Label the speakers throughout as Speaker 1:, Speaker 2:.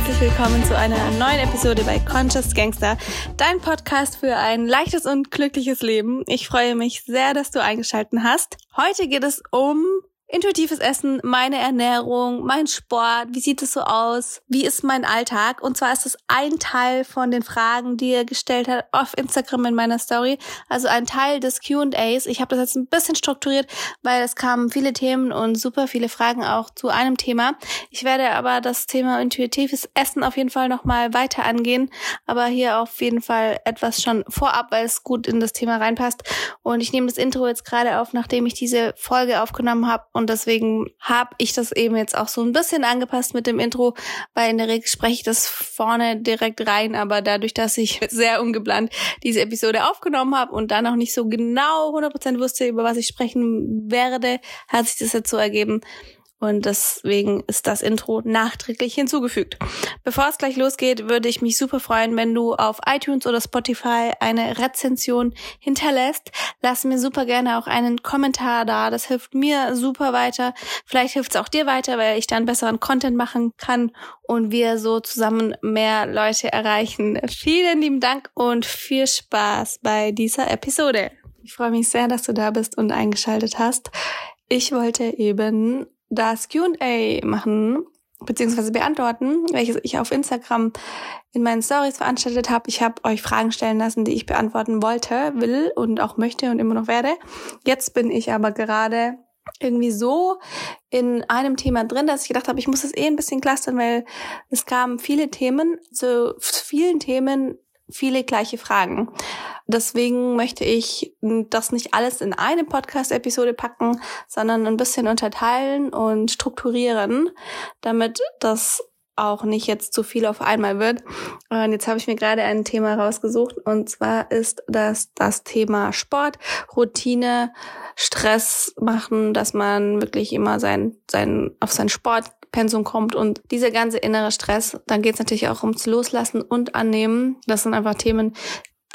Speaker 1: herzlich willkommen zu einer neuen Episode bei Conscious Gangster, dein Podcast für ein leichtes und glückliches Leben. Ich freue mich sehr, dass du eingeschalten hast. Heute geht es um intuitives Essen, meine Ernährung, mein Sport, wie sieht es so aus, wie ist mein Alltag? Und zwar ist das ein Teil von den Fragen, die er gestellt hat auf Instagram in meiner Story, also ein Teil des Q&As. Ich habe das jetzt ein bisschen strukturiert, weil es kamen viele Themen und super viele Fragen auch zu einem Thema. Ich werde aber das Thema intuitives Essen auf jeden Fall nochmal weiter angehen, aber hier auf jeden Fall etwas schon vorab, weil es gut in das Thema reinpasst. Und ich nehme das Intro jetzt gerade auf, nachdem ich diese Folge aufgenommen habe und deswegen habe ich das eben jetzt auch so ein bisschen angepasst mit dem Intro, weil in der Regel spreche ich das vorne direkt rein, aber dadurch, dass ich sehr ungeplant diese Episode aufgenommen habe und dann auch nicht so genau 100% wusste, über was ich sprechen werde, hat sich das jetzt so ergeben, und deswegen ist das Intro nachträglich hinzugefügt. Bevor es gleich losgeht, würde ich mich super freuen, wenn du auf iTunes oder Spotify eine Rezension hinterlässt. Lass mir super gerne auch einen Kommentar da. Das hilft mir super weiter. Vielleicht hilft es auch dir weiter, weil ich dann besseren Content machen kann und wir so zusammen mehr Leute erreichen. Vielen lieben Dank und viel Spaß bei dieser Episode. Ich freue mich sehr, dass du da bist und eingeschaltet hast. Ich wollte eben das Q&A machen beziehungsweise beantworten, welches ich auf Instagram in meinen Stories veranstaltet habe. Ich habe euch Fragen stellen lassen, die ich beantworten wollte, will und auch möchte und immer noch werde. Jetzt bin ich aber gerade irgendwie so in einem Thema drin, dass ich gedacht habe, ich muss das eh ein bisschen clustern, weil es kamen viele Themen, zu vielen Themen viele gleiche Fragen. Deswegen möchte ich das nicht alles in eine Podcast-Episode packen, sondern ein bisschen unterteilen und strukturieren, damit das auch nicht jetzt zu viel auf einmal wird. Und jetzt habe ich mir gerade ein Thema rausgesucht und zwar ist das das Thema Sport, Routine, Stress machen, dass man wirklich immer sein, sein, auf seinen Sport Pensum kommt und dieser ganze innere Stress, dann geht es natürlich auch ums Loslassen und Annehmen. Das sind einfach Themen,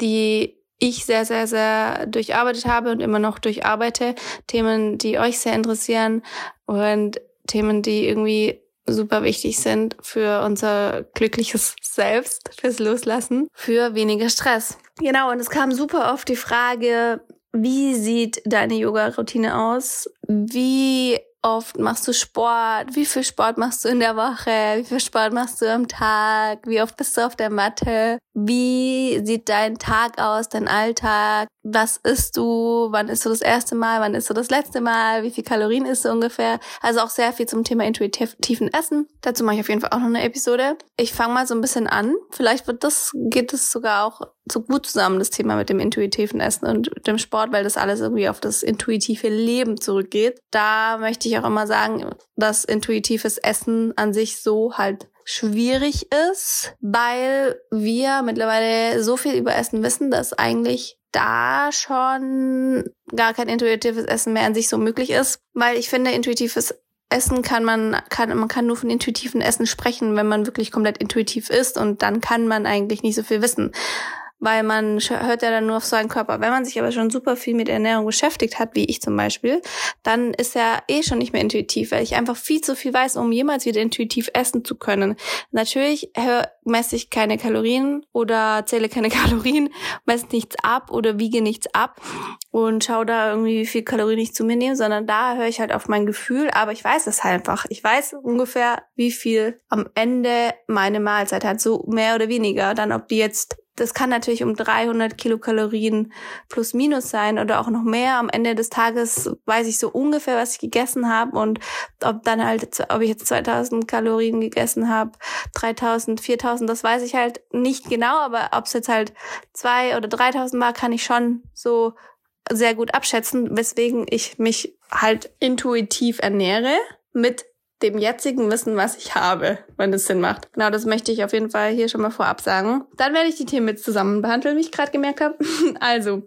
Speaker 1: die ich sehr, sehr, sehr durcharbeitet habe und immer noch durcharbeite. Themen, die euch sehr interessieren und Themen, die irgendwie super wichtig sind für unser glückliches Selbst, fürs Loslassen, für weniger Stress. Genau, und es kam super oft die Frage, wie sieht deine Yoga-Routine aus? Wie oft machst du Sport? Wie viel Sport machst du in der Woche? Wie viel Sport machst du am Tag? Wie oft bist du auf der Matte? Wie sieht dein Tag aus, dein Alltag? Was isst du? Wann isst du das erste Mal? Wann isst du das letzte Mal? Wie viel Kalorien isst du ungefähr? Also auch sehr viel zum Thema intuitiven Essen. Dazu mache ich auf jeden Fall auch noch eine Episode. Ich fange mal so ein bisschen an. Vielleicht wird das, geht es sogar auch so gut zusammen, das Thema mit dem intuitiven Essen und dem Sport, weil das alles irgendwie auf das intuitive Leben zurückgeht. Da möchte ich auch immer sagen, dass intuitives Essen an sich so halt schwierig ist, weil wir mittlerweile so viel über Essen wissen, dass eigentlich da schon gar kein intuitives Essen mehr an sich so möglich ist, weil ich finde, intuitives Essen kann man, kann, man kann nur von intuitiven Essen sprechen, wenn man wirklich komplett intuitiv ist und dann kann man eigentlich nicht so viel wissen weil man hört ja dann nur auf seinen Körper. Wenn man sich aber schon super viel mit Ernährung beschäftigt hat, wie ich zum Beispiel, dann ist er eh schon nicht mehr intuitiv, weil ich einfach viel zu viel weiß, um jemals wieder intuitiv essen zu können. Natürlich messe ich keine Kalorien oder zähle keine Kalorien, messe nichts ab oder wiege nichts ab und schaue da irgendwie, wie viel Kalorien ich zu mir nehme, sondern da höre ich halt auf mein Gefühl, aber ich weiß es halt einfach. Ich weiß ungefähr, wie viel am Ende meine Mahlzeit hat, so mehr oder weniger. Dann, ob die jetzt das kann natürlich um 300 Kilokalorien plus minus sein oder auch noch mehr. Am Ende des Tages weiß ich so ungefähr, was ich gegessen habe und ob dann halt, ob ich jetzt 2000 Kalorien gegessen habe, 3000, 4000, das weiß ich halt nicht genau, aber ob es jetzt halt zwei oder 3000 war, kann ich schon so sehr gut abschätzen, weswegen ich mich halt intuitiv ernähre mit dem jetzigen Wissen, was ich habe, wenn es Sinn macht. Genau, das möchte ich auf jeden Fall hier schon mal vorab sagen. Dann werde ich die Themen jetzt zusammen behandeln, wie ich gerade gemerkt habe. also,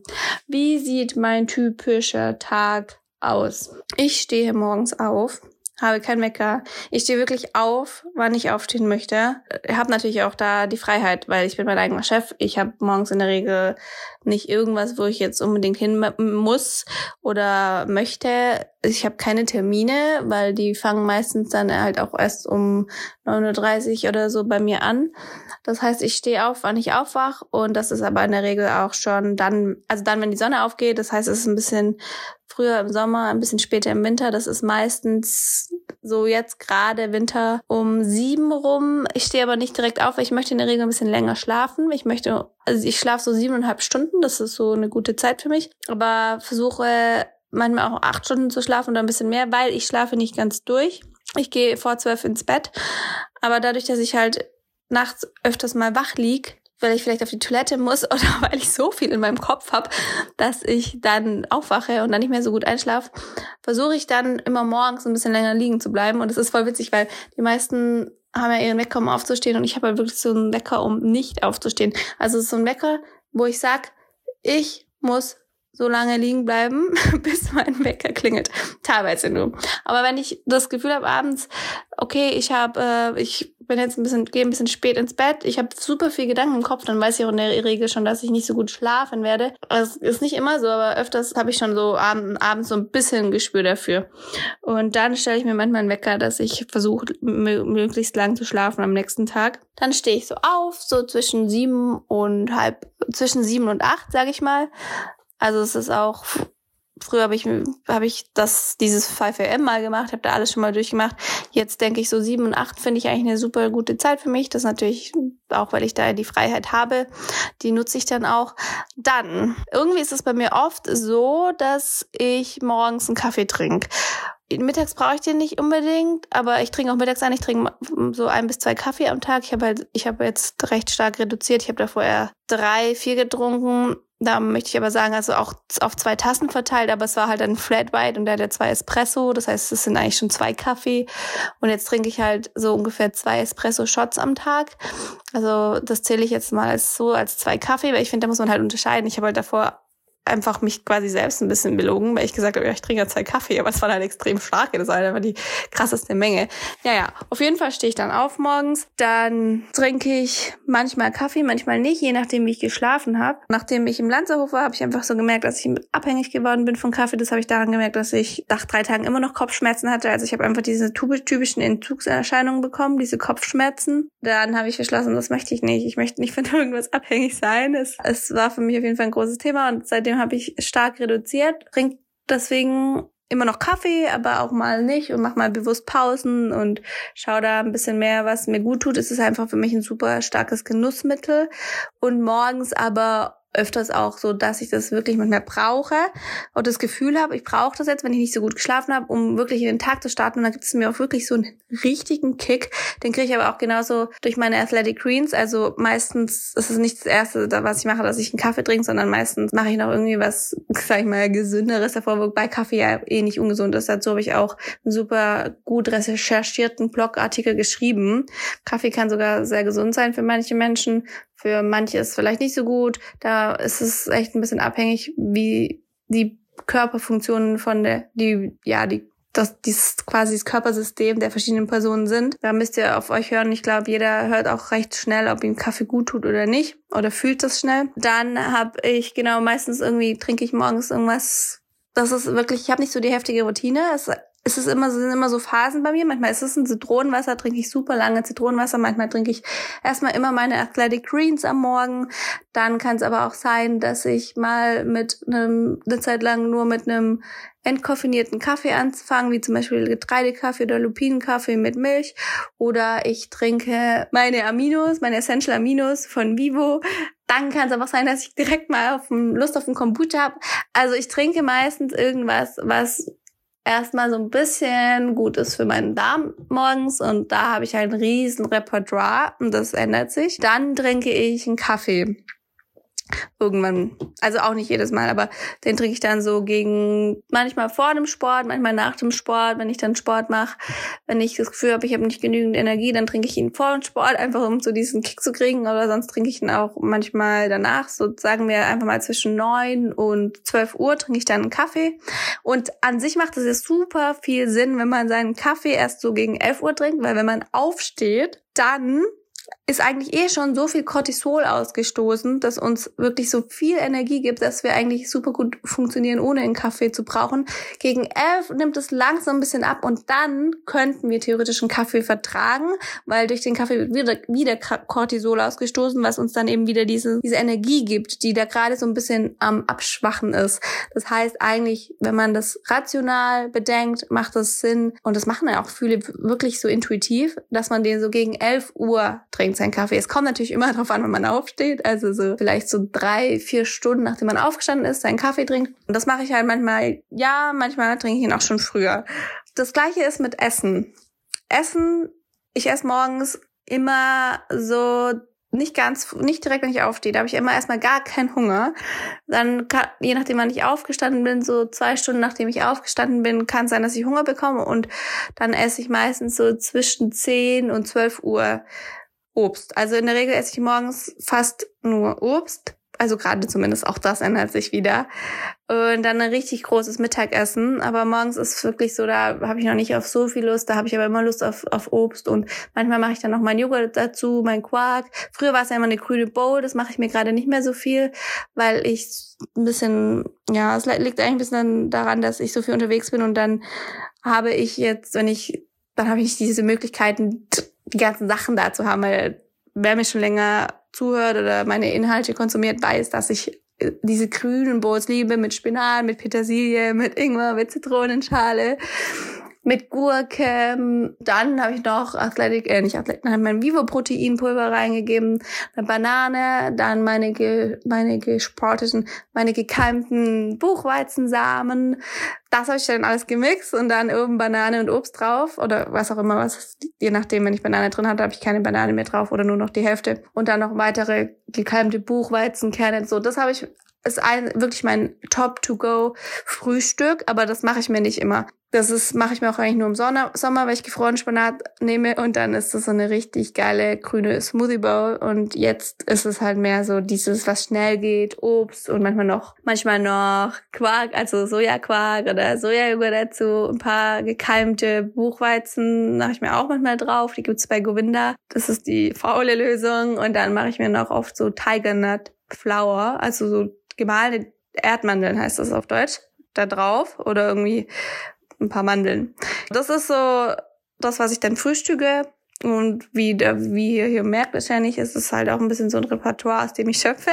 Speaker 1: wie sieht mein typischer Tag aus? Ich stehe morgens auf, habe kein Wecker. Ich stehe wirklich auf, wann ich aufstehen möchte. Ich habe natürlich auch da die Freiheit, weil ich bin mein eigener Chef. Ich habe morgens in der Regel nicht irgendwas, wo ich jetzt unbedingt hin muss oder möchte ich habe keine Termine, weil die fangen meistens dann halt auch erst um 9.30 Uhr oder so bei mir an. Das heißt, ich stehe auf, wann ich aufwach und das ist aber in der Regel auch schon dann, also dann, wenn die Sonne aufgeht. Das heißt, es ist ein bisschen früher im Sommer, ein bisschen später im Winter. Das ist meistens so jetzt gerade Winter um sieben rum. Ich stehe aber nicht direkt auf, weil ich möchte in der Regel ein bisschen länger schlafen. Ich möchte, also ich schlafe so siebeneinhalb Stunden. Das ist so eine gute Zeit für mich. Aber versuche manchmal auch acht Stunden zu schlafen oder ein bisschen mehr, weil ich schlafe nicht ganz durch. Ich gehe vor zwölf ins Bett. Aber dadurch, dass ich halt nachts öfters mal wach lieg, weil ich vielleicht auf die Toilette muss oder weil ich so viel in meinem Kopf habe, dass ich dann aufwache und dann nicht mehr so gut einschlafe, versuche ich dann immer morgens ein bisschen länger liegen zu bleiben. Und es ist voll witzig, weil die meisten haben ja ihren Wecker, um aufzustehen und ich habe halt wirklich so einen Wecker, um nicht aufzustehen. Also so ein Wecker, wo ich sag, ich muss so lange liegen bleiben, bis mein Wecker klingelt. Teilweise nur. Aber wenn ich das Gefühl habe abends, okay, ich habe, äh, ich bin jetzt ein bisschen, gehe ein bisschen spät ins Bett, ich habe super viel Gedanken im Kopf, dann weiß ich auch in der Regel schon, dass ich nicht so gut schlafen werde. Das ist nicht immer so, aber öfters habe ich schon so abend, abends so ein bisschen Gespür dafür. Und dann stelle ich mir manchmal einen Wecker, dass ich versuche, möglichst lang zu schlafen am nächsten Tag. Dann stehe ich so auf, so zwischen sieben und halb, zwischen sieben und acht, sage ich mal also es ist auch, früher habe ich, hab ich das, dieses 5 am mal gemacht, habe da alles schon mal durchgemacht. Jetzt denke ich so sieben und acht finde ich eigentlich eine super gute Zeit für mich. Das natürlich auch, weil ich da die Freiheit habe. Die nutze ich dann auch. Dann, irgendwie ist es bei mir oft so, dass ich morgens einen Kaffee trinke mittags brauche ich den nicht unbedingt, aber ich trinke auch mittags ein. Ich trinke so ein bis zwei Kaffee am Tag. Ich habe halt, ich habe jetzt recht stark reduziert. Ich habe da vorher drei, vier getrunken. Da möchte ich aber sagen, also auch auf zwei Tassen verteilt, aber es war halt ein Flat White und der hat zwei Espresso. Das heißt, es sind eigentlich schon zwei Kaffee. Und jetzt trinke ich halt so ungefähr zwei Espresso-Shots am Tag. Also das zähle ich jetzt mal als so als zwei Kaffee, weil ich finde, da muss man halt unterscheiden. Ich habe halt davor einfach mich quasi selbst ein bisschen belogen, weil ich gesagt habe, ja, ich trinke ja zwei Kaffee, aber es war halt extrem stark. Das war halt einfach die krasseste Menge. Naja, auf jeden Fall stehe ich dann auf morgens. Dann trinke ich manchmal Kaffee, manchmal nicht, je nachdem, wie ich geschlafen habe. Nachdem ich im Lanzerhof war, habe ich einfach so gemerkt, dass ich abhängig geworden bin von Kaffee. Das habe ich daran gemerkt, dass ich nach drei Tagen immer noch Kopfschmerzen hatte. Also ich habe einfach diese typischen Entzugserscheinungen bekommen, diese Kopfschmerzen. Dann habe ich beschlossen, das möchte ich nicht. Ich möchte nicht von irgendwas abhängig sein. Es, es war für mich auf jeden Fall ein großes Thema und seitdem habe ich stark reduziert, trinke deswegen immer noch Kaffee, aber auch mal nicht und mach mal bewusst Pausen und schau da ein bisschen mehr, was mir gut tut. Es ist einfach für mich ein super starkes Genussmittel und morgens aber öfters auch so, dass ich das wirklich manchmal brauche und das Gefühl habe, ich brauche das jetzt, wenn ich nicht so gut geschlafen habe, um wirklich in den Tag zu starten. Und dann gibt es mir auch wirklich so einen richtigen Kick. Den kriege ich aber auch genauso durch meine Athletic Greens. Also meistens ist es nicht das Erste, was ich mache, dass ich einen Kaffee trinke, sondern meistens mache ich noch irgendwie was, sag ich mal, gesünderes davor, wobei Kaffee ja eh nicht ungesund ist. Dazu habe ich auch einen super gut recherchierten Blogartikel geschrieben. Kaffee kann sogar sehr gesund sein für manche Menschen. Für manche ist vielleicht nicht so gut. Da ist es echt ein bisschen abhängig, wie die Körperfunktionen von der, die, ja, die das dieses quasi das Körpersystem der verschiedenen Personen sind. Da müsst ihr auf euch hören. Ich glaube, jeder hört auch recht schnell, ob ihm Kaffee gut tut oder nicht oder fühlt das schnell. Dann habe ich genau meistens irgendwie trinke ich morgens irgendwas. Das ist wirklich, ich habe nicht so die heftige Routine. Es es ist immer, sind immer so Phasen bei mir. Manchmal ist es ein Zitronenwasser, trinke ich super lange Zitronenwasser. Manchmal trinke ich erstmal immer meine Athletic Greens am Morgen. Dann kann es aber auch sein, dass ich mal mit einem, eine Zeit lang nur mit einem entkoffinierten Kaffee anfange, wie zum Beispiel Getreidekaffee oder Lupinenkaffee mit Milch. Oder ich trinke meine Aminos, meine Essential Aminos von Vivo. Dann kann es aber auch sein, dass ich direkt mal auf Lust auf einen Kombucha habe. Also ich trinke meistens irgendwas, was erstmal so ein bisschen gut ist für meinen Darm morgens und da habe ich ein riesen Repertoire und das ändert sich. Dann trinke ich einen Kaffee irgendwann, also auch nicht jedes Mal, aber den trinke ich dann so gegen manchmal vor dem Sport, manchmal nach dem Sport, wenn ich dann Sport mache. Wenn ich das Gefühl habe, ich habe nicht genügend Energie, dann trinke ich ihn vor dem Sport, einfach um so diesen Kick zu kriegen. Oder sonst trinke ich ihn auch manchmal danach, so sagen wir einfach mal zwischen neun und zwölf Uhr trinke ich dann einen Kaffee. Und an sich macht es ja super viel Sinn, wenn man seinen Kaffee erst so gegen elf Uhr trinkt, weil wenn man aufsteht, dann ist eigentlich eh schon so viel Cortisol ausgestoßen, dass uns wirklich so viel Energie gibt, dass wir eigentlich super gut funktionieren, ohne einen Kaffee zu brauchen. Gegen elf nimmt es langsam ein bisschen ab und dann könnten wir theoretisch einen Kaffee vertragen, weil durch den Kaffee wird wieder, wieder Cortisol ausgestoßen, was uns dann eben wieder diese, diese Energie gibt, die da gerade so ein bisschen am Abschwachen ist. Das heißt eigentlich, wenn man das rational bedenkt, macht es Sinn und das machen ja auch viele wirklich so intuitiv, dass man den so gegen elf Uhr trinkt seinen Kaffee. Es kommt natürlich immer darauf an, wenn man aufsteht. Also so vielleicht so drei, vier Stunden, nachdem man aufgestanden ist, seinen Kaffee trinkt. Und das mache ich halt manchmal, ja, manchmal trinke ich ihn auch schon früher. Das gleiche ist mit Essen. Essen, ich esse morgens immer so nicht ganz, nicht direkt, wenn ich aufstehe. Da habe ich immer erstmal gar keinen Hunger. Dann, kann, je nachdem, wann ich aufgestanden bin, so zwei Stunden nachdem ich aufgestanden bin, kann sein, dass ich Hunger bekomme. Und dann esse ich meistens so zwischen 10 und 12 Uhr Obst. Also in der Regel esse ich morgens fast nur Obst. Also gerade zumindest auch das ändert sich wieder. Und dann ein richtig großes Mittagessen. Aber morgens ist wirklich so, da habe ich noch nicht auf so viel Lust. Da habe ich aber immer Lust auf, auf Obst. Und manchmal mache ich dann noch mein Joghurt dazu, mein Quark. Früher war es ja immer eine grüne Bowl. Das mache ich mir gerade nicht mehr so viel, weil ich ein bisschen, ja, es liegt eigentlich ein bisschen daran, dass ich so viel unterwegs bin. Und dann habe ich jetzt, wenn ich, dann habe ich diese Möglichkeiten, die ganzen Sachen da zu haben, weil wer mir schon länger zuhört oder meine Inhalte konsumiert, weiß, dass ich äh, diese grünen Bowls liebe mit Spinat, mit Petersilie, mit Ingwer, mit Zitronenschale mit Gurke. Dann habe ich noch Athletic, äh, nicht Athletic, nein, mein Vivo-Proteinpulver reingegeben, eine Banane, dann meine, ge, meine gesporteten, meine gekeimten Buchweizensamen. Das habe ich dann alles gemixt und dann oben Banane und Obst drauf oder was auch immer, was, je nachdem, wenn ich Banane drin hatte, habe ich keine Banane mehr drauf oder nur noch die Hälfte. Und dann noch weitere gekeimte Buchweizenkerne. So, das habe ich ist ein, wirklich mein Top-to-go-Frühstück, aber das mache ich mir nicht immer. Das ist mache ich mir auch eigentlich nur im Sommer, Sommer, weil ich gefrorenen Spinat nehme und dann ist das so eine richtig geile grüne Smoothie Bowl. Und jetzt ist es halt mehr so dieses, was schnell geht, Obst und manchmal noch, manchmal noch Quark, also Sojaquark oder Sojajoghurt dazu, ein paar gekeimte Buchweizen mache ich mir auch manchmal drauf, die gibt's bei Govinda. Das ist die faule Lösung. Und dann mache ich mir noch oft so Tiger Nut Flour, also so gemahlene Erdmandeln heißt das auf Deutsch, da drauf. Oder irgendwie ein paar Mandeln. Das ist so das, was ich dann frühstücke. Und wie, der, wie ihr hier merkt wahrscheinlich, ist es halt auch ein bisschen so ein Repertoire, aus dem ich schöpfe.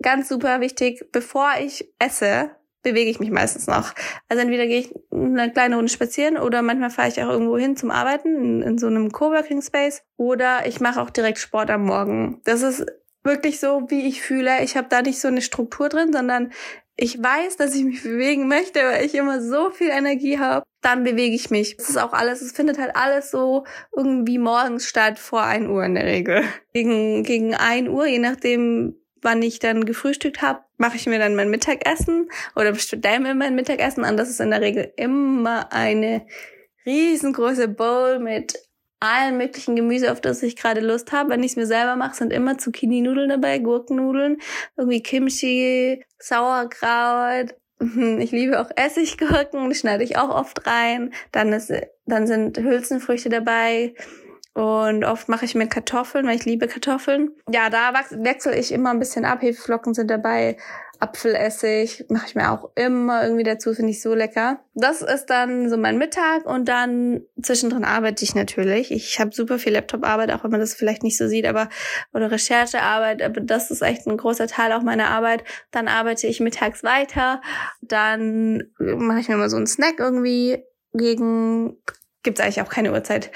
Speaker 1: Ganz super wichtig, bevor ich esse, bewege ich mich meistens noch. Also entweder gehe ich eine kleine Runde spazieren oder manchmal fahre ich auch irgendwo hin zum Arbeiten in, in so einem Coworking Space oder ich mache auch direkt Sport am Morgen. Das ist wirklich so, wie ich fühle. Ich habe da nicht so eine Struktur drin, sondern ich weiß, dass ich mich bewegen möchte, weil ich immer so viel Energie habe, dann bewege ich mich. Das ist auch alles, es findet halt alles so irgendwie morgens statt, vor 1 Uhr in der Regel. Gegen, gegen 1 Uhr, je nachdem, wann ich dann gefrühstückt habe, mache ich mir dann mein Mittagessen oder bestelle mir mein Mittagessen an. Das ist in der Regel immer eine riesengroße Bowl mit allen möglichen Gemüse, auf das ich gerade Lust habe. Wenn ich es mir selber mache, sind immer Zucchini-Nudeln dabei, Gurkennudeln, irgendwie Kimchi, Sauerkraut. Ich liebe auch Essiggurken, die schneide ich auch oft rein. Dann, ist, dann sind Hülsenfrüchte dabei. Und oft mache ich mir Kartoffeln, weil ich liebe Kartoffeln. Ja, da wechsle ich immer ein bisschen ab. Hefeflocken sind dabei, Apfelessig mache ich mir auch immer irgendwie dazu, finde ich so lecker. Das ist dann so mein Mittag und dann zwischendrin arbeite ich natürlich. Ich habe super viel Laptop-Arbeit, auch wenn man das vielleicht nicht so sieht, aber oder Recherchearbeit, aber das ist echt ein großer Teil auch meiner Arbeit. Dann arbeite ich mittags weiter, dann mache ich mir mal so einen Snack irgendwie gegen gibt's eigentlich auch keine Uhrzeit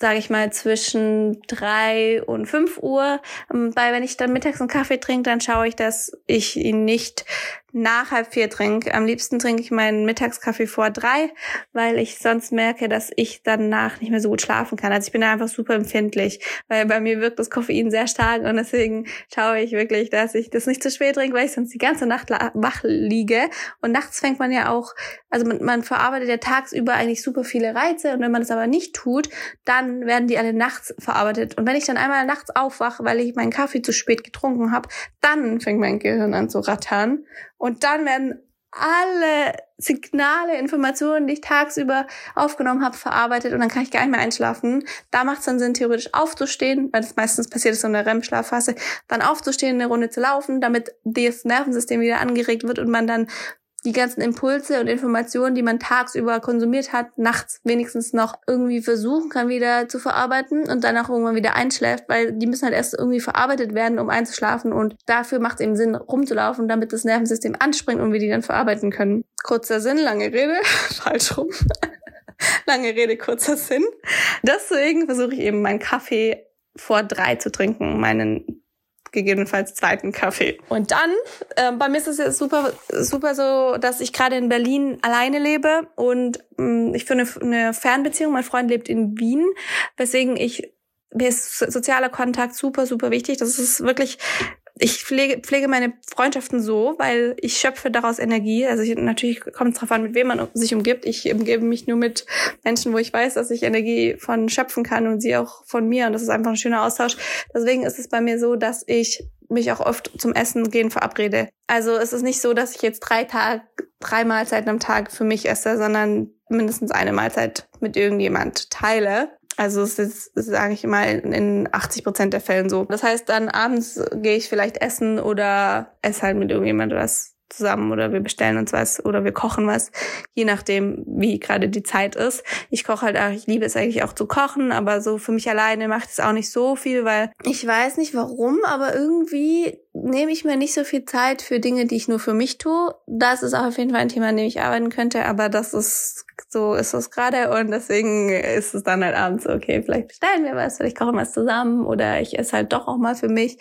Speaker 1: sage ich mal, zwischen drei und fünf Uhr. Ähm, weil wenn ich dann mittags einen Kaffee trinke, dann schaue ich, dass ich ihn nicht nach halb vier trinke. Am liebsten trinke ich meinen Mittagskaffee vor drei, weil ich sonst merke, dass ich danach nicht mehr so gut schlafen kann. Also ich bin da einfach super empfindlich, weil bei mir wirkt das Koffein sehr stark und deswegen schaue ich wirklich, dass ich das nicht zu spät trinke, weil ich sonst die ganze Nacht wach liege. Und nachts fängt man ja auch, also man, man verarbeitet ja tagsüber eigentlich super viele Reize und wenn man das aber nicht tut, dann werden die alle nachts verarbeitet. Und wenn ich dann einmal nachts aufwache, weil ich meinen Kaffee zu spät getrunken habe, dann fängt mein Gehirn an zu rattern und dann werden alle Signale, Informationen, die ich tagsüber aufgenommen habe, verarbeitet und dann kann ich gar nicht mehr einschlafen. Da macht es dann Sinn, theoretisch aufzustehen, weil das meistens passiert ist in der REM-Schlafphase, dann aufzustehen, eine Runde zu laufen, damit das Nervensystem wieder angeregt wird und man dann die ganzen Impulse und Informationen, die man tagsüber konsumiert hat, nachts wenigstens noch irgendwie versuchen kann, wieder zu verarbeiten und dann auch irgendwann wieder einschläft, weil die müssen halt erst irgendwie verarbeitet werden, um einzuschlafen und dafür macht es eben Sinn, rumzulaufen, damit das Nervensystem anspringt und wir die dann verarbeiten können. Kurzer Sinn, lange Rede, falsch rum. lange Rede, kurzer Sinn. Deswegen versuche ich eben meinen Kaffee vor drei zu trinken, meinen gegebenenfalls zweiten Kaffee. Und dann, äh, bei mir ist es jetzt super, super so, dass ich gerade in Berlin alleine lebe und mh, ich führe eine, eine Fernbeziehung. Mein Freund lebt in Wien, weswegen ich mir ist sozialer Kontakt super, super wichtig. Das ist wirklich ich pflege, pflege meine Freundschaften so, weil ich schöpfe daraus Energie. Also ich, natürlich kommt es darauf an, mit wem man sich umgibt. Ich umgebe mich nur mit Menschen, wo ich weiß, dass ich Energie von schöpfen kann und sie auch von mir. Und das ist einfach ein schöner Austausch. Deswegen ist es bei mir so, dass ich mich auch oft zum Essen gehen verabrede. Also es ist nicht so, dass ich jetzt drei Tage, drei Mahlzeiten am Tag für mich esse, sondern mindestens eine Mahlzeit mit irgendjemand teile. Also es ist, sage ich mal, in 80 Prozent der Fällen so. Das heißt, dann abends gehe ich vielleicht essen oder esse halt mit irgendjemand was zusammen oder wir bestellen uns was oder wir kochen was, je nachdem, wie gerade die Zeit ist. Ich koche halt auch, ich liebe es eigentlich auch zu kochen, aber so für mich alleine macht es auch nicht so viel, weil ich weiß nicht warum, aber irgendwie nehme ich mir nicht so viel Zeit für Dinge, die ich nur für mich tue. Das ist auch auf jeden Fall ein Thema, an dem ich arbeiten könnte, aber das ist so ist es gerade und deswegen ist es dann halt abends okay, vielleicht bestellen wir was, vielleicht kochen wir was zusammen oder ich esse halt doch auch mal für mich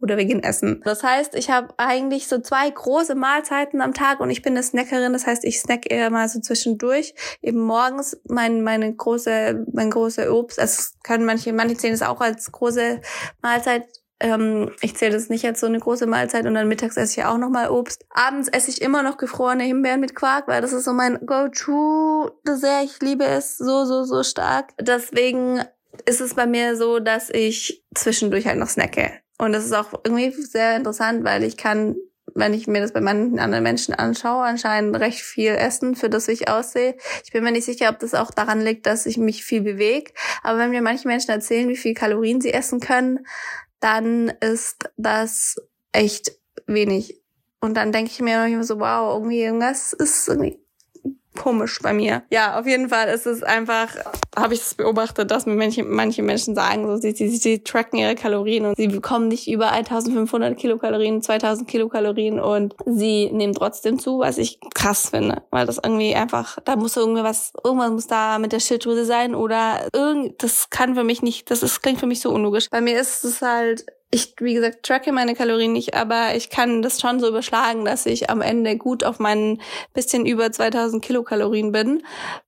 Speaker 1: oder wir gehen essen. Das heißt, ich habe eigentlich so zwei große Mahlzeiten am Tag und ich bin eine Snackerin, das heißt, ich snack eher mal so zwischendurch. Eben morgens mein, meine große, mein große Obst, es können manche, manche sehen es auch als große Mahlzeit ähm, ich zähle das nicht als so eine große Mahlzeit und dann mittags esse ich auch nochmal Obst. Abends esse ich immer noch gefrorene Himbeeren mit Quark, weil das ist so mein Go-To-Dessert. Ich liebe es so, so, so stark. Deswegen ist es bei mir so, dass ich zwischendurch halt noch snacke. Und das ist auch irgendwie sehr interessant, weil ich kann, wenn ich mir das bei manchen anderen Menschen anschaue, anscheinend recht viel essen, für das ich aussehe. Ich bin mir nicht sicher, ob das auch daran liegt, dass ich mich viel bewege. Aber wenn mir manche Menschen erzählen, wie viel Kalorien sie essen können, dann ist das echt wenig. Und dann denke ich mir immer so, wow, irgendwie irgendwas ist irgendwie komisch bei mir. Ja, auf jeden Fall ist es einfach, habe ich es beobachtet, dass mir manche, manche Menschen sagen, so, sie, sie, sie tracken ihre Kalorien und sie bekommen nicht über 1500 Kilokalorien, 2000 Kilokalorien und sie nehmen trotzdem zu, was ich krass finde, weil das irgendwie einfach, da muss irgendwie was, irgendwas muss da mit der Schilddrüse sein oder irgend, das kann für mich nicht, das ist, klingt für mich so unlogisch. Bei mir ist es halt ich, wie gesagt, tracke meine Kalorien nicht, aber ich kann das schon so überschlagen, dass ich am Ende gut auf meinen bisschen über 2000 Kilokalorien bin.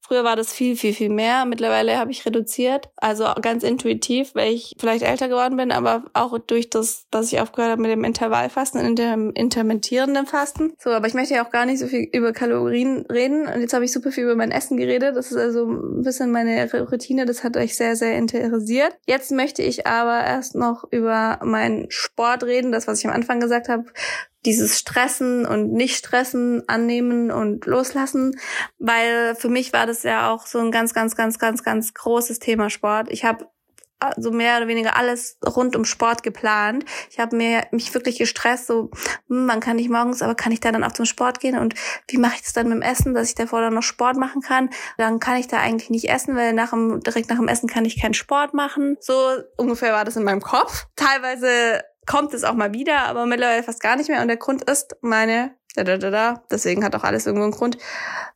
Speaker 1: Früher war das viel, viel, viel mehr. Mittlerweile habe ich reduziert. Also ganz intuitiv, weil ich vielleicht älter geworden bin, aber auch durch das, dass ich aufgehört habe mit dem Intervallfasten und dem intermittierenden Fasten. So, aber ich möchte ja auch gar nicht so viel über Kalorien reden. Und jetzt habe ich super viel über mein Essen geredet. Das ist also ein bisschen meine Routine. Das hat euch sehr, sehr interessiert. Jetzt möchte ich aber erst noch über meinen Sport reden. Das, was ich am Anfang gesagt habe dieses Stressen und Nicht-Stressen annehmen und loslassen, weil für mich war das ja auch so ein ganz, ganz, ganz, ganz, ganz großes Thema Sport. Ich habe so also mehr oder weniger alles rund um Sport geplant. Ich habe mir mich wirklich gestresst, so, hm, man kann nicht morgens, aber kann ich da dann auch zum Sport gehen und wie mache ich das dann mit dem Essen, dass ich davor dann noch Sport machen kann? Dann kann ich da eigentlich nicht essen, weil nach dem, direkt nach dem Essen kann ich keinen Sport machen. So ungefähr war das in meinem Kopf. Teilweise kommt es auch mal wieder, aber mittlerweile fast gar nicht mehr. Und der Grund ist meine, da, da, da, da, deswegen hat auch alles irgendwo einen Grund,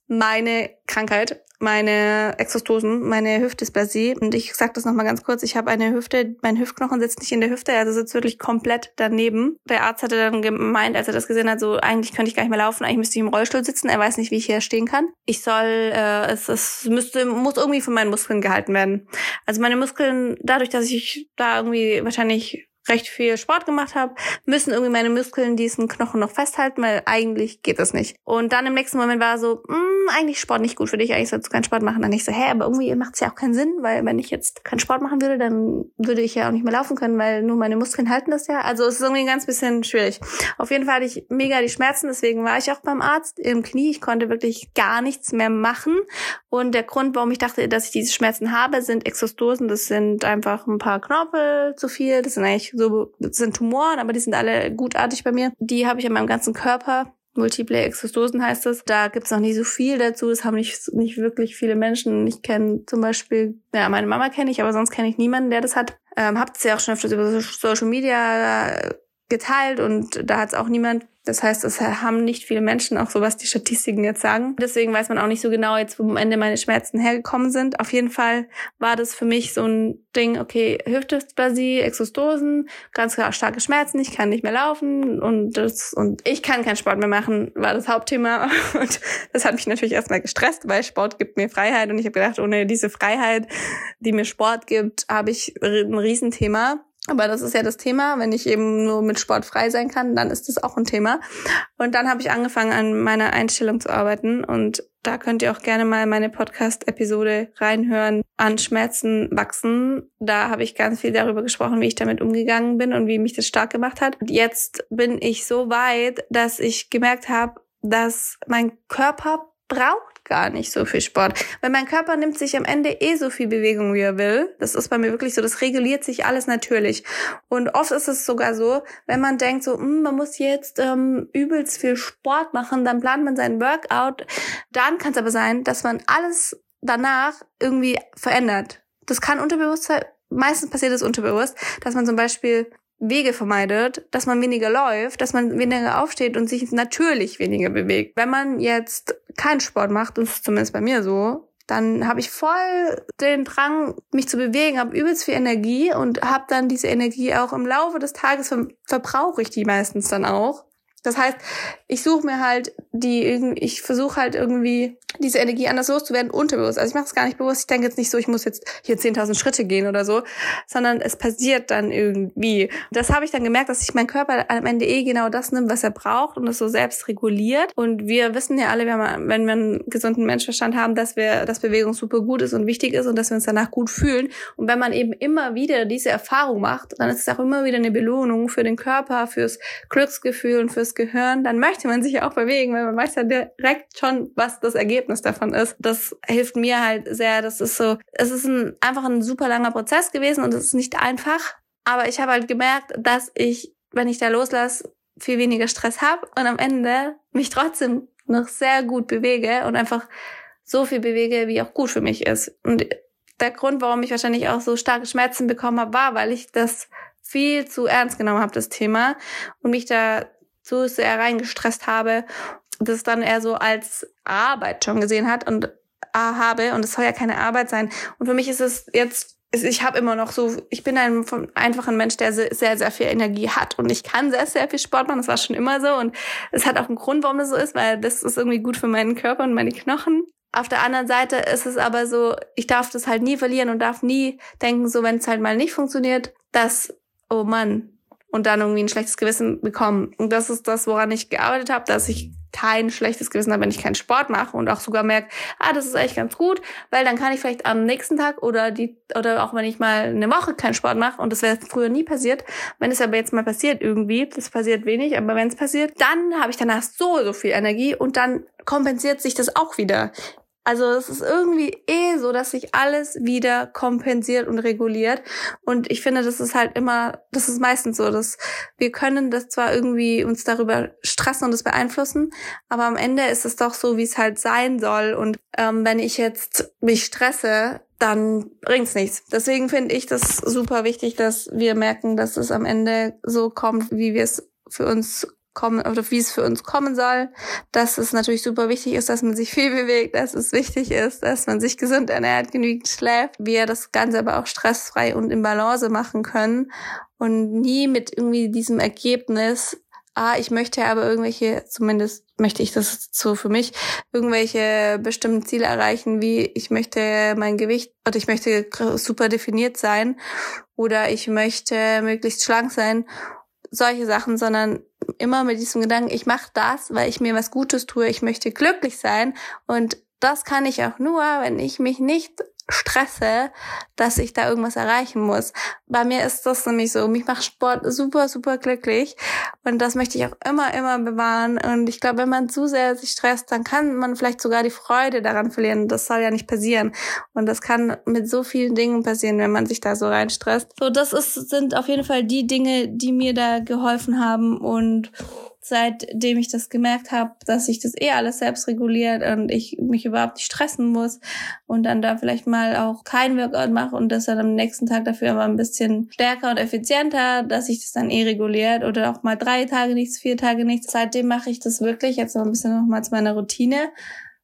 Speaker 1: meine Krankheit, meine Exostosen, meine Hüftdysplasie. Und ich sag das nochmal ganz kurz, ich habe eine Hüfte, mein Hüftknochen sitzt nicht in der Hüfte, also sitzt wirklich komplett daneben. Der Arzt hatte dann gemeint, als er das gesehen hat, so eigentlich könnte ich gar nicht mehr laufen, eigentlich müsste ich im Rollstuhl sitzen, er weiß nicht, wie ich hier stehen kann. Ich soll, äh, es, es müsste, muss irgendwie von meinen Muskeln gehalten werden. Also meine Muskeln, dadurch, dass ich da irgendwie wahrscheinlich recht viel Sport gemacht habe, müssen irgendwie meine Muskeln diesen Knochen noch festhalten, weil eigentlich geht das nicht. Und dann im nächsten Moment war so, mh, hm, eigentlich Sport nicht gut für dich, eigentlich sollst du keinen Sport machen. Dann ich so, hä, aber irgendwie macht es ja auch keinen Sinn, weil wenn ich jetzt keinen Sport machen würde, dann würde ich ja auch nicht mehr laufen können, weil nur meine Muskeln halten das ja. Also es ist irgendwie ein ganz bisschen schwierig. Auf jeden Fall hatte ich mega die Schmerzen, deswegen war ich auch beim Arzt im Knie. Ich konnte wirklich gar nichts mehr machen. Und der Grund, warum ich dachte, dass ich diese Schmerzen habe, sind Exostosen. Das sind einfach ein paar Knorpel zu viel. Das sind eigentlich so, sind Tumoren, aber die sind alle gutartig bei mir. Die habe ich an meinem ganzen Körper. Multiple Exostosen heißt es. Da gibt's noch nicht so viel dazu. Das haben nicht, nicht wirklich viele Menschen. Ich kenne zum Beispiel, ja, meine Mama kenne ich, aber sonst kenne ich niemanden, der das hat. Ähm, habt es ja auch schon öfters über Social Media geteilt und da hat es auch niemand das heißt, es haben nicht viele Menschen, auch so was die Statistiken jetzt sagen. Deswegen weiß man auch nicht so genau jetzt, wo am Ende meine Schmerzen hergekommen sind. Auf jeden Fall war das für mich so ein Ding, okay, Hüftdysplasie, Exostosen, ganz starke Schmerzen, ich kann nicht mehr laufen und das, und ich kann keinen Sport mehr machen, war das Hauptthema. Und das hat mich natürlich erstmal gestresst, weil Sport gibt mir Freiheit und ich habe gedacht, ohne diese Freiheit, die mir Sport gibt, habe ich ein Riesenthema. Aber das ist ja das Thema. Wenn ich eben nur mit Sport frei sein kann, dann ist das auch ein Thema. Und dann habe ich angefangen, an meiner Einstellung zu arbeiten. Und da könnt ihr auch gerne mal meine Podcast-Episode reinhören. An Schmerzen wachsen. Da habe ich ganz viel darüber gesprochen, wie ich damit umgegangen bin und wie mich das stark gemacht hat. Und jetzt bin ich so weit, dass ich gemerkt habe, dass mein Körper braucht gar nicht so viel Sport. Weil mein Körper nimmt sich am Ende eh so viel Bewegung, wie er will. Das ist bei mir wirklich so, das reguliert sich alles natürlich. Und oft ist es sogar so, wenn man denkt so, hm, man muss jetzt ähm, übelst viel Sport machen, dann plant man seinen Workout. Dann kann es aber sein, dass man alles danach irgendwie verändert. Das kann unterbewusst sein, meistens passiert es unterbewusst, dass man zum Beispiel Wege vermeidet, dass man weniger läuft, dass man weniger aufsteht und sich natürlich weniger bewegt. Wenn man jetzt keinen Sport macht, das ist zumindest bei mir so, dann habe ich voll den Drang, mich zu bewegen, habe übelst viel Energie und habe dann diese Energie auch im Laufe des Tages ver verbrauche ich die meistens dann auch. Das heißt, ich suche mir halt die, ich versuche halt irgendwie diese Energie anders loszuwerden, unterbewusst. Also ich mache es gar nicht bewusst. Ich denke jetzt nicht so, ich muss jetzt hier 10.000 Schritte gehen oder so, sondern es passiert dann irgendwie. Das habe ich dann gemerkt, dass sich mein Körper am Ende eh genau das nimmt, was er braucht und es so selbst reguliert. Und wir wissen ja alle, wenn wir einen gesunden Menschenverstand haben, dass wir, dass Bewegung super gut ist und wichtig ist und dass wir uns danach gut fühlen. Und wenn man eben immer wieder diese Erfahrung macht, dann ist es auch immer wieder eine Belohnung für den Körper, fürs Glücksgefühl und fürs Gehirn. Dann möchte man sich ja auch bewegen, weil man weiß ja direkt schon, was das Ergebnis Ergebnis davon ist. Das hilft mir halt sehr. Das ist so, es ist ein, einfach ein super langer Prozess gewesen und es ist nicht einfach. Aber ich habe halt gemerkt, dass ich, wenn ich da loslasse, viel weniger Stress habe und am Ende mich trotzdem noch sehr gut bewege und einfach so viel bewege, wie auch gut für mich ist. Und der Grund, warum ich wahrscheinlich auch so starke Schmerzen bekommen habe, war, weil ich das viel zu ernst genommen habe, das Thema, und mich da so sehr reingestresst habe das dann eher so als Arbeit schon gesehen hat und äh, habe und es soll ja keine Arbeit sein. Und für mich ist es jetzt ich habe immer noch so, ich bin ein, einfach ein Mensch, der sehr, sehr viel Energie hat und ich kann sehr, sehr viel Sport machen. Das war schon immer so und es hat auch einen Grund, warum das so ist, weil das ist irgendwie gut für meinen Körper und meine Knochen. Auf der anderen Seite ist es aber so, ich darf das halt nie verlieren und darf nie denken, so wenn es halt mal nicht funktioniert, dass, oh Mann, und dann irgendwie ein schlechtes Gewissen bekommen. Und das ist das, woran ich gearbeitet habe, dass ich kein schlechtes Gewissen habe, wenn ich keinen Sport mache und auch sogar merke, ah, das ist eigentlich ganz gut, weil dann kann ich vielleicht am nächsten Tag oder die oder auch wenn ich mal eine Woche keinen Sport mache und das wäre früher nie passiert, wenn es aber jetzt mal passiert irgendwie, das passiert wenig, aber wenn es passiert, dann habe ich danach so so viel Energie und dann kompensiert sich das auch wieder. Also es ist irgendwie eh so, dass sich alles wieder kompensiert und reguliert. Und ich finde, das ist halt immer, das ist meistens so, dass wir können das zwar irgendwie uns darüber stressen und es beeinflussen, aber am Ende ist es doch so, wie es halt sein soll. Und ähm, wenn ich jetzt mich stresse, dann bringt's nichts. Deswegen finde ich das super wichtig, dass wir merken, dass es am Ende so kommt, wie wir es für uns kommen oder wie es für uns kommen soll, dass es natürlich super wichtig ist, dass man sich viel bewegt, dass es wichtig ist, dass man sich gesund ernährt, genügend schläft, wir das Ganze aber auch stressfrei und in Balance machen können und nie mit irgendwie diesem Ergebnis ah, ich möchte aber irgendwelche, zumindest möchte ich das so für mich, irgendwelche bestimmten Ziele erreichen, wie ich möchte mein Gewicht oder ich möchte super definiert sein oder ich möchte möglichst schlank sein, solche Sachen, sondern immer mit diesem Gedanken, ich mache das, weil ich mir was Gutes tue, ich möchte glücklich sein und das kann ich auch nur, wenn ich mich nicht stresse, dass ich da irgendwas erreichen muss. Bei mir ist das nämlich so. Mich macht Sport super, super glücklich. Und das möchte ich auch immer, immer bewahren. Und ich glaube, wenn man zu sehr sich stresst, dann kann man vielleicht sogar die Freude daran verlieren. Das soll ja nicht passieren. Und das kann mit so vielen Dingen passieren, wenn man sich da so reinstresst. So, das ist, sind auf jeden Fall die Dinge, die mir da geholfen haben und seitdem ich das gemerkt habe, dass sich das eh alles selbst reguliert und ich mich überhaupt nicht stressen muss und dann da vielleicht mal auch kein Workout mache und das dann am nächsten Tag dafür aber ein bisschen stärker und effizienter, dass sich das dann eh reguliert oder auch mal drei Tage nichts, vier Tage nichts. Seitdem mache ich das wirklich jetzt noch ein bisschen nochmal zu meiner Routine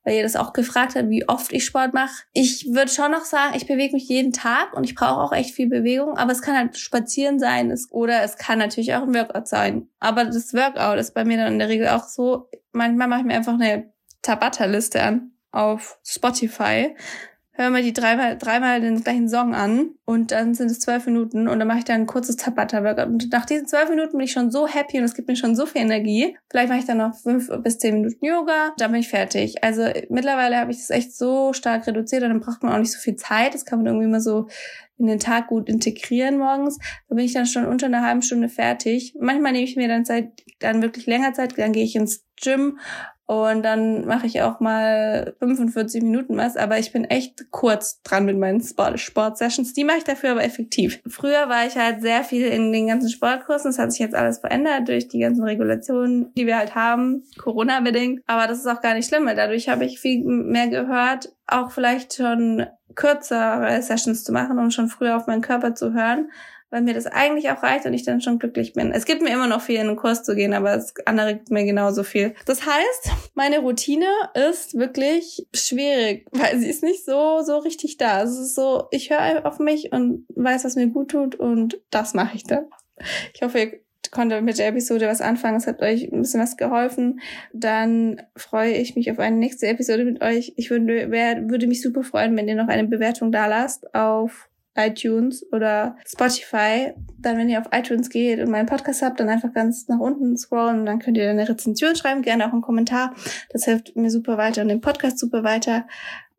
Speaker 1: weil ihr das auch gefragt habt, wie oft ich Sport mache. Ich würde schon noch sagen, ich bewege mich jeden Tag und ich brauche auch echt viel Bewegung, aber es kann halt spazieren sein es, oder es kann natürlich auch ein Workout sein. Aber das Workout ist bei mir dann in der Regel auch so, manchmal mache ich mir einfach eine Tabata-Liste an auf Spotify höre mir die dreimal, dreimal den gleichen Song an und dann sind es zwölf Minuten und dann mache ich dann ein kurzes Tabata-Workout. Und nach diesen zwölf Minuten bin ich schon so happy und es gibt mir schon so viel Energie. Vielleicht mache ich dann noch fünf bis zehn Minuten Yoga, dann bin ich fertig. Also mittlerweile habe ich das echt so stark reduziert und dann braucht man auch nicht so viel Zeit. Das kann man irgendwie immer so in den Tag gut integrieren morgens. Da bin ich dann schon unter einer halben Stunde fertig. Manchmal nehme ich mir dann Zeit, dann wirklich länger Zeit, dann gehe ich ins Gym und dann mache ich auch mal 45 Minuten was, aber ich bin echt kurz dran mit meinen Sport-Sessions. Die mache ich dafür aber effektiv. Früher war ich halt sehr viel in den ganzen Sportkursen. Das hat sich jetzt alles verändert durch die ganzen Regulationen, die wir halt haben, Corona-bedingt. Aber das ist auch gar nicht schlimm, weil dadurch habe ich viel mehr gehört, auch vielleicht schon kürzere Sessions zu machen, um schon früher auf meinen Körper zu hören weil mir das eigentlich auch reicht und ich dann schon glücklich bin. Es gibt mir immer noch viel, in den Kurs zu gehen, aber das andere gibt mir genauso viel. Das heißt, meine Routine ist wirklich schwierig, weil sie ist nicht so, so richtig da. Es ist so, ich höre auf mich und weiß, was mir gut tut und das mache ich dann. Ich hoffe, ihr konntet mit der Episode was anfangen. Es hat euch ein bisschen was geholfen. Dann freue ich mich auf eine nächste Episode mit euch. Ich würde, wär, würde mich super freuen, wenn ihr noch eine Bewertung da lasst auf iTunes oder Spotify. Dann, wenn ihr auf iTunes geht und meinen Podcast habt, dann einfach ganz nach unten scrollen und dann könnt ihr eine Rezension schreiben, gerne auch einen Kommentar. Das hilft mir super weiter und dem Podcast super weiter.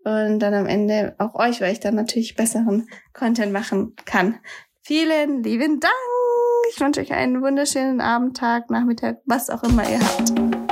Speaker 1: Und dann am Ende auch euch, weil ich dann natürlich besseren Content machen kann. Vielen lieben Dank. Ich wünsche euch einen wunderschönen Abend, Tag, Nachmittag, was auch immer ihr habt.